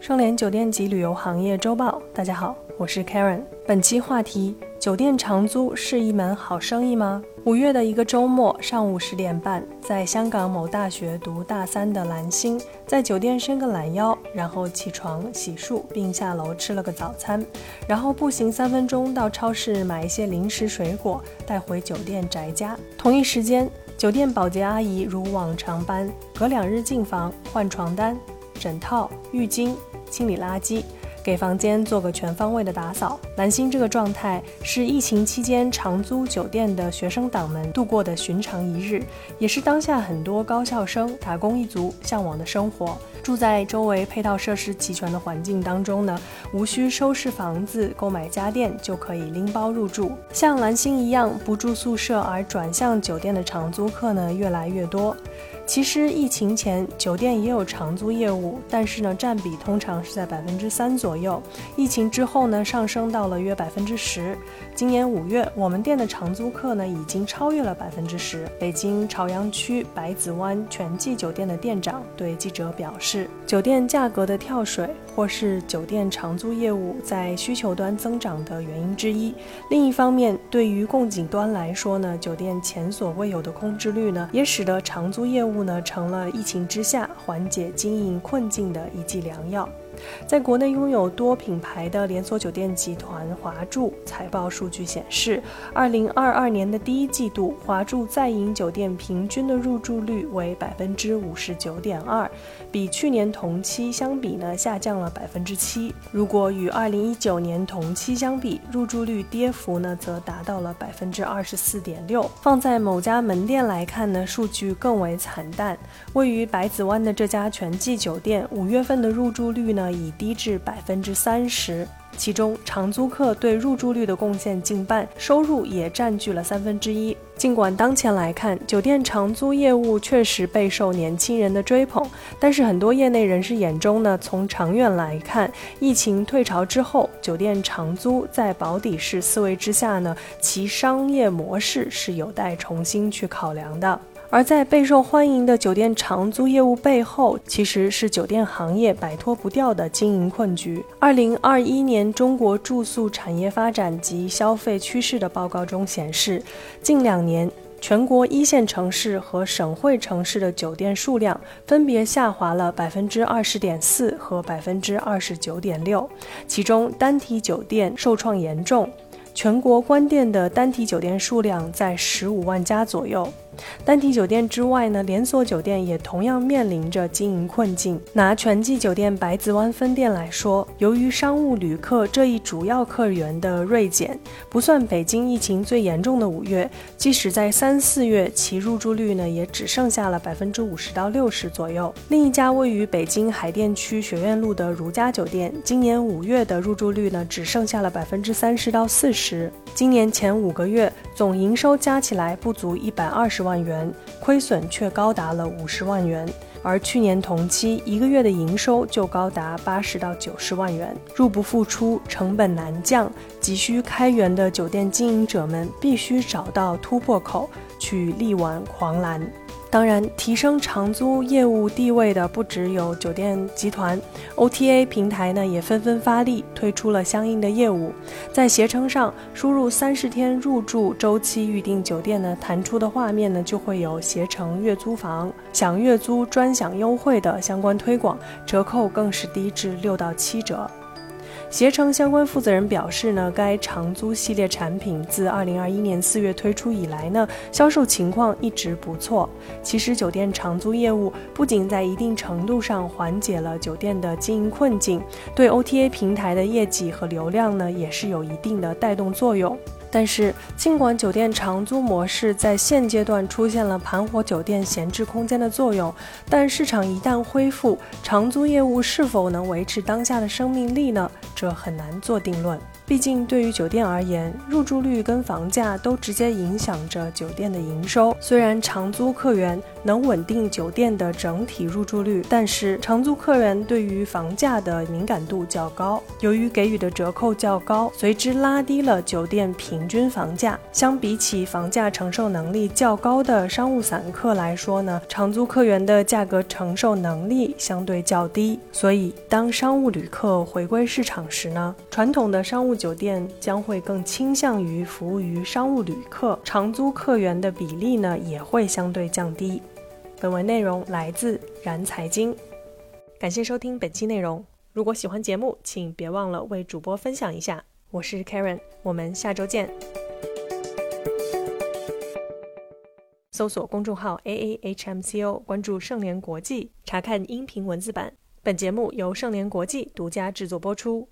双联酒店及旅游行业周报，大家好，我是 Karen。本期话题：酒店长租是一门好生意吗？五月的一个周末上午十点半，在香港某大学读大三的蓝星，在酒店伸个懒腰，然后起床洗漱，并下楼吃了个早餐，然后步行三分钟到超市买一些零食水果，带回酒店宅家。同一时间，酒店保洁阿姨如往常般，隔两日进房换床单、枕套、浴巾。清理垃圾，给房间做个全方位的打扫。蓝星这个状态是疫情期间长租酒店的学生党们度过的寻常一日，也是当下很多高校生、打工一族向往的生活。住在周围配套设施齐全的环境当中呢，无需收拾房子、购买家电就可以拎包入住。像蓝星一样不住宿舍而转向酒店的长租客呢，越来越多。其实疫情前酒店也有长租业务，但是呢占比通常是在百分之三左右。疫情之后呢上升到了约百分之十。今年五月，我们店的长租客呢已经超越了百分之十。北京朝阳区百子湾全季酒店的店长对记者表示，酒店价格的跳水或是酒店长租业务在需求端增长的原因之一。另一方面，对于供给端来说呢，酒店前所未有的空置率呢，也使得长租业务。呢，成了疫情之下缓解经营困境的一剂良药。在国内拥有多品牌的连锁酒店集团华住财报数据显示，二零二二年的第一季度，华住在营酒店平均的入住率为百分之五十九点二，比去年同期相比呢下降了百分之七。如果与二零一九年同期相比，入住率跌幅呢则达到了百分之二十四点六。放在某家门店来看呢，数据更为惨淡。位于百子湾的这家全季酒店，五月份的入住率呢？已低至百分之三十，其中长租客对入住率的贡献近半，收入也占据了三分之一。尽管当前来看，酒店长租业务确实备受年轻人的追捧，但是很多业内人士眼中呢，从长远来看，疫情退潮之后，酒店长租在保底式思维之下呢，其商业模式是有待重新去考量的。而在备受欢迎的酒店长租业务背后，其实是酒店行业摆脱不掉的经营困局。二零二一年中国住宿产业发展及消费趋势的报告中显示，近两年全国一线城市和省会城市的酒店数量分别下滑了百分之二十点四和百分之二十九点六，其中单体酒店受创严重，全国关店的单体酒店数量在十五万家左右。单体酒店之外呢，连锁酒店也同样面临着经营困境。拿全季酒店百子湾分店来说，由于商务旅客这一主要客源的锐减，不算北京疫情最严重的五月，即使在三四月，其入住率呢也只剩下了百分之五十到六十左右。另一家位于北京海淀区学院路的如家酒店，今年五月的入住率呢只剩下了百分之三十到四十。今年前五个月总营收加起来不足一百二十万。万元亏损却高达了五十万元，而去年同期一个月的营收就高达八十到九十万元，入不敷出，成本难降，急需开源的酒店经营者们必须找到突破口，去力挽狂澜。当然，提升长租业务地位的不只有酒店集团，OTA 平台呢也纷纷发力，推出了相应的业务。在携程上输入三十天入住周期预订酒店呢，弹出的画面呢就会有携程月租房享月租专享优惠的相关推广，折扣更是低至六到七折。携程相关负责人表示呢，该长租系列产品自二零二一年四月推出以来呢，销售情况一直不错。其实酒店长租业务不仅在一定程度上缓解了酒店的经营困境，对 OTA 平台的业绩和流量呢，也是有一定的带动作用。但是，尽管酒店长租模式在现阶段出现了盘活酒店闲置空间的作用，但市场一旦恢复，长租业务是否能维持当下的生命力呢？这很难做定论。毕竟对于酒店而言，入住率跟房价都直接影响着酒店的营收。虽然长租客源能稳定酒店的整体入住率，但是长租客源对于房价的敏感度较高，由于给予的折扣较高，随之拉低了酒店平均房价。相比起房价承受能力较高的商务散客来说呢，长租客源的价格承受能力相对较低。所以，当商务旅客回归市场时呢，传统的商务酒店将会更倾向于服务于商务旅客，长租客源的比例呢也会相对降低。本文内容来自然财经，感谢收听本期内容。如果喜欢节目，请别忘了为主播分享一下。我是 Karen，我们下周见。搜索公众号 A A H M C O，关注盛联国际，查看音频文字版。本节目由盛联国际独家制作播出。